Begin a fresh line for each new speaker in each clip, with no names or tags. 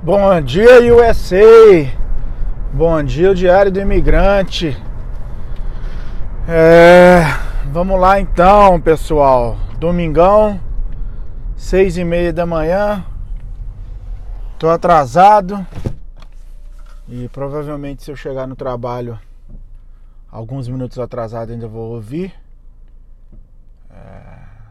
Bom dia, USA! Bom dia, o Diário do Imigrante. É, vamos lá então, pessoal. Domingão, seis e meia da manhã. Tô atrasado e provavelmente se eu chegar no trabalho alguns minutos atrasado ainda vou ouvir. É,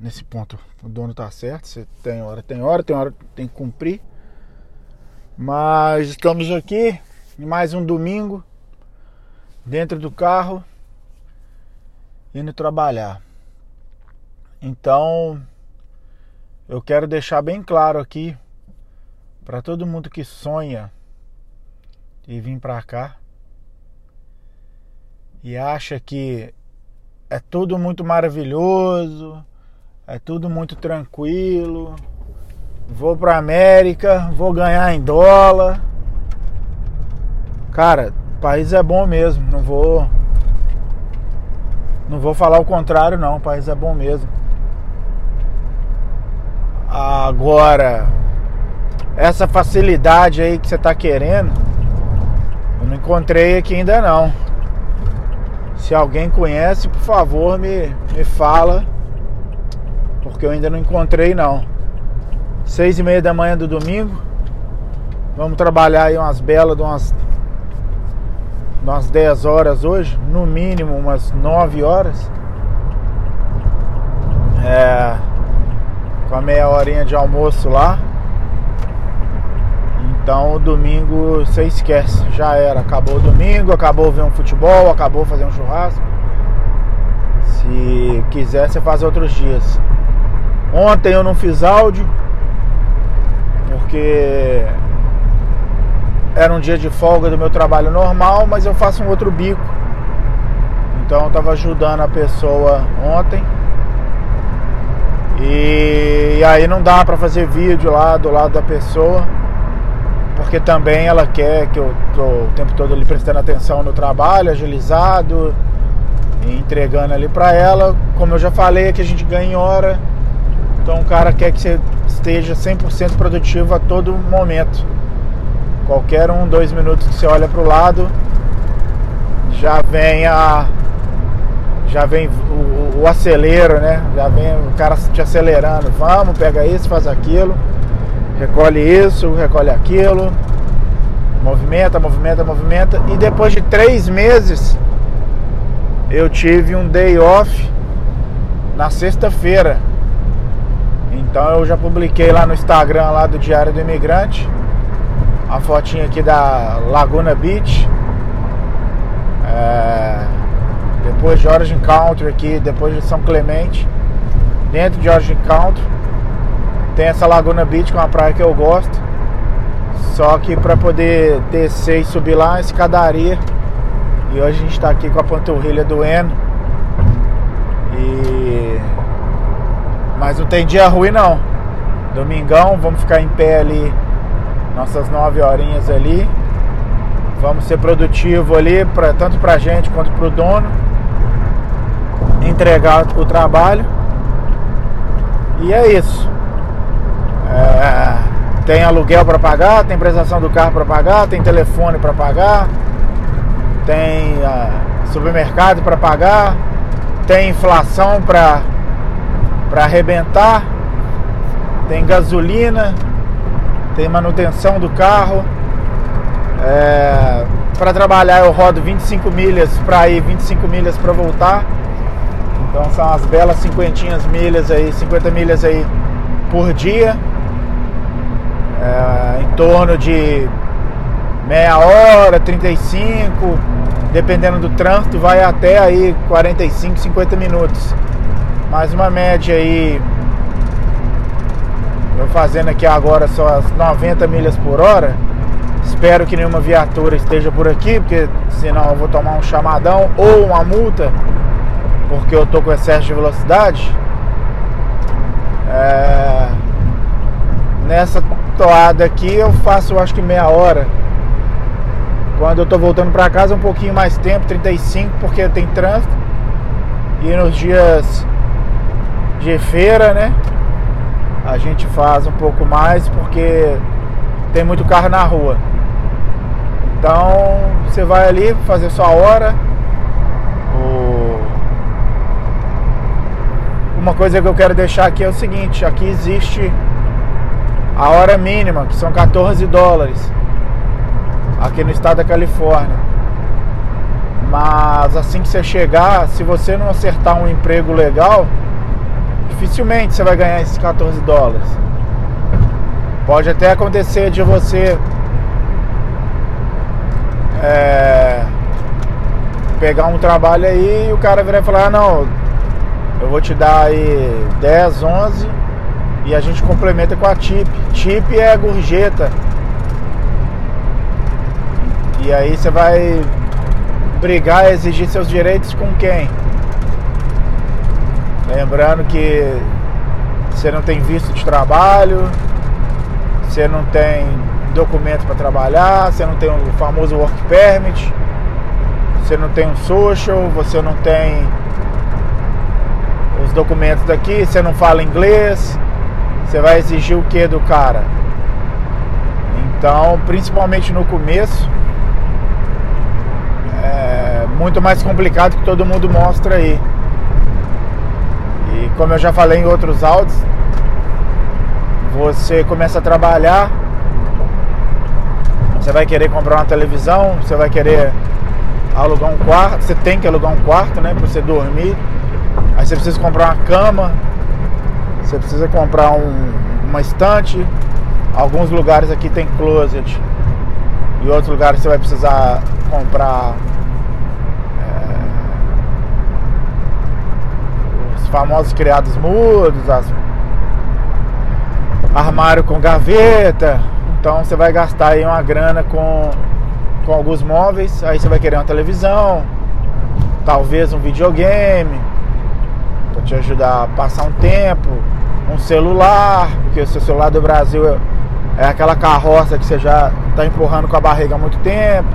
nesse ponto o dono tá certo. Você tem hora, tem hora, tem hora, tem que cumprir. Mas estamos aqui mais um domingo dentro do carro indo trabalhar. Então, eu quero deixar bem claro aqui para todo mundo que sonha e vir para cá e acha que é tudo muito maravilhoso, é tudo muito tranquilo. Vou para América, vou ganhar em dólar Cara, o país é bom mesmo, não vou não vou falar o contrário não, o país é bom mesmo. Agora, essa facilidade aí que você está querendo, eu não encontrei aqui ainda não. Se alguém conhece, por favor, me, me fala, porque eu ainda não encontrei não. Seis e meia da manhã do domingo, vamos trabalhar aí umas belas de umas umas 10 horas hoje, no mínimo umas 9 horas. É, com a meia horinha de almoço lá. Então o domingo você esquece, já era. Acabou o domingo, acabou ver um futebol, acabou fazer um churrasco. Se quiser, você faz outros dias. Ontem eu não fiz áudio, porque era um dia de folga do meu trabalho normal, mas eu faço um outro bico. Então eu estava ajudando a pessoa ontem. E, e aí não dá para fazer vídeo lá do lado da pessoa, porque também ela quer que eu tô o tempo todo ali prestando atenção no trabalho, agilizado, e entregando ali para ela. Como eu já falei, que a gente ganha em hora. Então o cara quer que você esteja 100% produtivo a todo momento. Qualquer um, dois minutos que você olha para o lado, já vem a. Já vem o, o, acelero, né? Já vem o cara te acelerando. Vamos, pega isso, faz aquilo. Recolhe isso, recolhe aquilo. Movimenta, movimenta, movimenta. E depois de três meses, eu tive um day off na sexta-feira. Então eu já publiquei lá no Instagram lá do Diário do Imigrante a fotinha aqui da Laguna Beach. É, depois de Origin Country aqui, depois de São Clemente. Dentro de Origin Country tem essa Laguna Beach, que é uma praia que eu gosto. Só que para poder descer e subir lá, escadaria. E hoje a gente está aqui com a panturrilha doendo. E... Mas não tem dia ruim não. Domingão, vamos ficar em pé ali nossas nove horinhas ali. Vamos ser produtivo ali, pra, tanto para a gente quanto para o dono. Entregar o trabalho. E é isso. É, tem aluguel para pagar, tem prestação do carro para pagar, tem telefone para pagar, tem uh, supermercado para pagar, tem inflação para arrebentar, tem gasolina tem manutenção do carro. É, para trabalhar eu rodo 25 milhas para ir, 25 milhas para voltar. Então são as belas cinquentinhas milhas aí, 50 milhas aí por dia. É, em torno de meia hora, 35, dependendo do trânsito, vai até aí 45, 50 minutos. Mais uma média aí eu fazendo aqui agora só as 90 milhas por hora. Espero que nenhuma viatura esteja por aqui, porque senão eu vou tomar um chamadão ou uma multa, porque eu tô com excesso de velocidade. É... Nessa toada aqui eu faço acho que meia hora. Quando eu tô voltando para casa um pouquinho mais tempo, 35, porque tem trânsito. E nos dias de feira, né? a gente faz um pouco mais porque tem muito carro na rua. Então você vai ali fazer sua hora. Uma coisa que eu quero deixar aqui é o seguinte: aqui existe a hora mínima, que são 14 dólares, aqui no estado da Califórnia. Mas assim que você chegar, se você não acertar um emprego legal, dificilmente você vai ganhar esses 14 dólares. Pode até acontecer de você é, pegar um trabalho aí e o cara virar e falar, ah, não, eu vou te dar aí 10, 11 e a gente complementa com a tip. Tip é gorjeta. E aí você vai brigar, exigir seus direitos com quem? Lembrando que você não tem visto de trabalho, você não tem documento para trabalhar, você não tem o famoso work permit, você não tem um social, você não tem os documentos daqui, você não fala inglês, você vai exigir o que do cara? Então, principalmente no começo, é muito mais complicado que todo mundo mostra aí. E como eu já falei em outros áudios, você começa a trabalhar, você vai querer comprar uma televisão, você vai querer alugar um quarto, você tem que alugar um quarto, né, para você dormir. Aí você precisa comprar uma cama, você precisa comprar um, uma estante. Alguns lugares aqui tem closet. E outros lugares você vai precisar comprar é, os famosos criados mudos, as, armário com gaveta. Então você vai gastar aí uma grana com, com alguns móveis. Aí você vai querer uma televisão, talvez um videogame para te ajudar a passar um tempo, um celular, porque o seu celular do Brasil é aquela carroça que você já está empurrando com a barriga há muito tempo.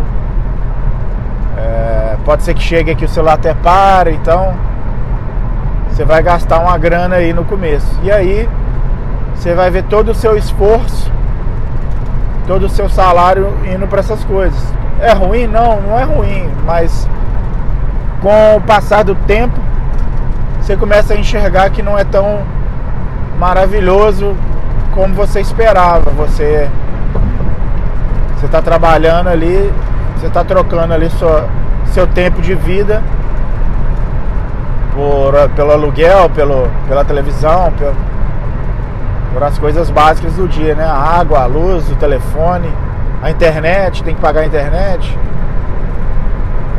É, pode ser que chegue aqui o celular até pare, então você vai gastar uma grana aí no começo. E aí você vai ver todo o seu esforço, todo o seu salário indo para essas coisas. É ruim? Não, não é ruim, mas com o passar do tempo você começa a enxergar que não é tão maravilhoso como você esperava. Você você está trabalhando ali, você está trocando ali sua, seu tempo de vida por, pelo aluguel, pelo, pela televisão, pelo, por as coisas básicas do dia, né? A água, a luz, o telefone, a internet, tem que pagar a internet.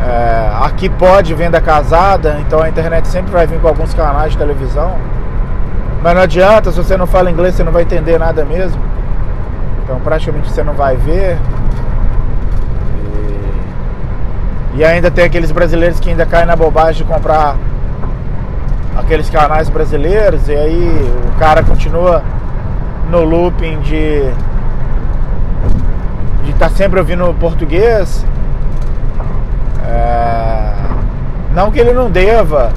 É, aqui pode venda casada, então a internet sempre vai vir com alguns canais de televisão. Mas não adianta, se você não fala inglês, você não vai entender nada mesmo. Então praticamente você não vai ver. E, e ainda tem aqueles brasileiros que ainda caem na bobagem de comprar aqueles canais brasileiros e aí o cara continua no looping de de estar tá sempre ouvindo português é, não que ele não deva,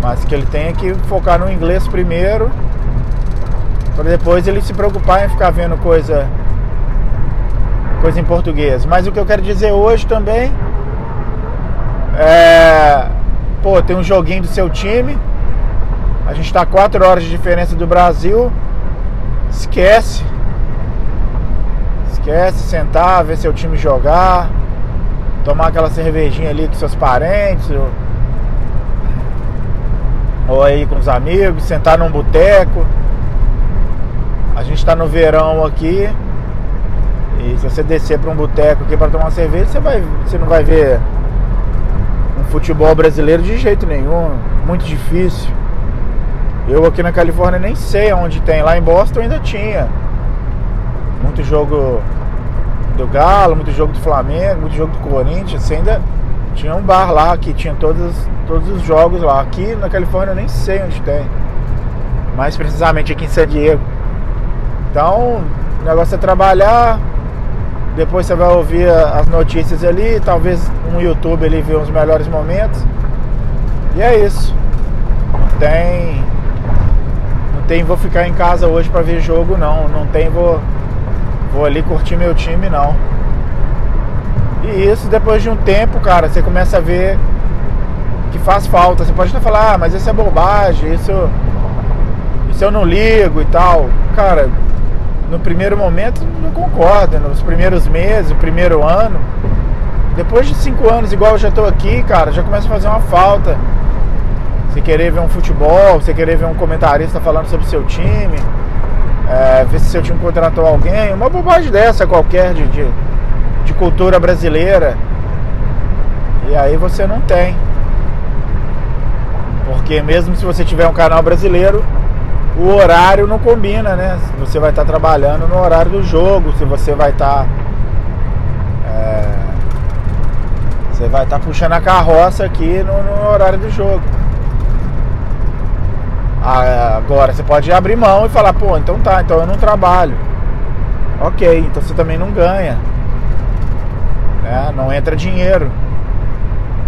mas que ele tenha que focar no inglês primeiro, para depois ele se preocupar em ficar vendo coisa, coisa em português. Mas o que eu quero dizer hoje também é, pô, tem um joguinho do seu time, a gente está 4 horas de diferença do Brasil, esquece, esquece sentar, ver seu time jogar tomar aquela cervejinha ali com seus parentes, ou, ou aí com os amigos, sentar num boteco. A gente está no verão aqui. E se você descer para um boteco aqui para tomar cerveja, você, vai, você não vai ver futebol brasileiro de jeito nenhum. Muito difícil. Eu aqui na Califórnia nem sei onde tem. Lá em Boston ainda tinha. Muito jogo do Galo, muito jogo do Flamengo, muito jogo do Corinthians. Ainda tinha um bar lá que tinha todos, todos os jogos lá. Aqui na Califórnia eu nem sei onde tem. Mais precisamente aqui em San Diego. Então, o negócio é trabalhar. Depois você vai ouvir as notícias ali. Talvez um YouTube ali ver os melhores momentos. E é isso. Não tem. Não tem vou ficar em casa hoje para ver jogo não. Não tem vou vou ali curtir meu time, não. E isso depois de um tempo, cara, você começa a ver que faz falta. Você pode até falar, ah, mas isso é bobagem, isso, isso eu não ligo e tal. Cara, no primeiro momento não concordo, nos primeiros meses, primeiro ano. Depois de cinco anos, igual eu já estou aqui, cara, já começa a fazer uma falta. Você querer ver um futebol, você querer ver um comentarista falando sobre o seu time, é, ver se seu time contratou alguém, uma bobagem dessa qualquer de, de, de cultura brasileira. E aí você não tem. Porque mesmo se você tiver um canal brasileiro, o horário não combina, né? Você vai estar trabalhando no horário do jogo, se você vai estar. É, você vai estar puxando a carroça aqui no, no horário do jogo. Agora você pode abrir mão e falar, pô, então tá, então eu não trabalho. Ok, então você também não ganha. Né? Não entra dinheiro.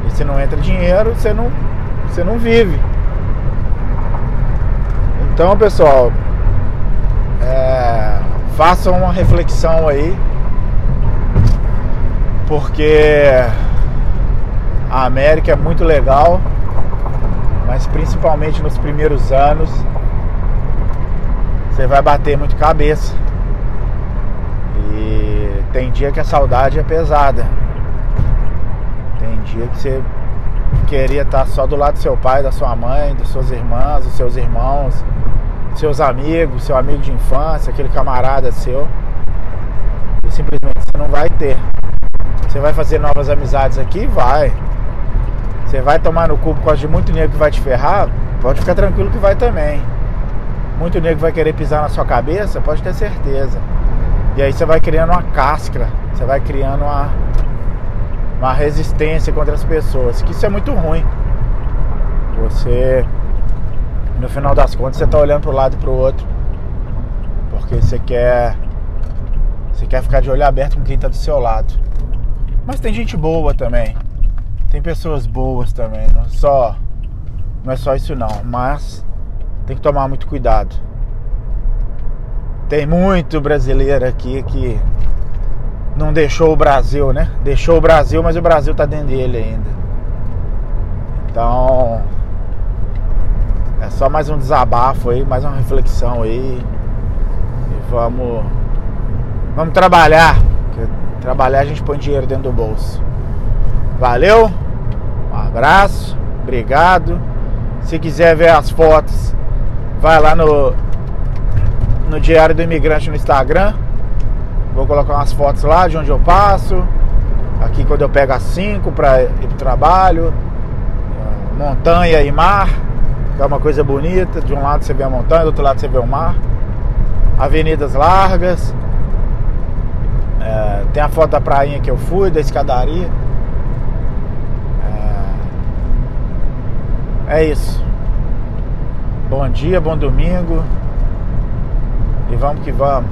E se não entra dinheiro, você não, você não vive. Então, pessoal, é, façam uma reflexão aí, porque a América é muito legal, mas principalmente nos primeiros anos você vai bater muito cabeça. E tem dia que a saudade é pesada. Tem dia que você queria estar só do lado do seu pai, da sua mãe, das suas irmãs, dos seus irmãos seus amigos, seu amigo de infância, aquele camarada seu. E simplesmente você não vai ter. Você vai fazer novas amizades aqui? Vai. Você vai tomar no cu por causa de muito negro que vai te ferrar? Pode ficar tranquilo que vai também. Muito negro vai querer pisar na sua cabeça? Pode ter certeza. E aí você vai criando uma casca, você vai criando uma, uma resistência contra as pessoas. Que isso é muito ruim. Você no final das contas você tá olhando pro lado e pro outro. Porque você quer. Você quer ficar de olho aberto com quem tá do seu lado. Mas tem gente boa também. Tem pessoas boas também. Não é só. Não é só isso não. Mas tem que tomar muito cuidado. Tem muito brasileiro aqui que não deixou o Brasil, né? Deixou o Brasil, mas o Brasil tá dentro dele ainda. Então é só mais um desabafo aí, mais uma reflexão aí. E vamos. Vamos trabalhar. Trabalhar a gente põe dinheiro dentro do bolso. Valeu, um abraço, obrigado. Se quiser ver as fotos, vai lá no, no Diário do Imigrante no Instagram. Vou colocar umas fotos lá de onde eu passo. Aqui quando eu pego as 5 para ir pro trabalho. Montanha e mar é uma coisa bonita. De um lado você vê a montanha, do outro lado você vê o mar. Avenidas largas. É, tem a foto da prainha que eu fui, da escadaria. É, é isso. Bom dia, bom domingo. E vamos que vamos.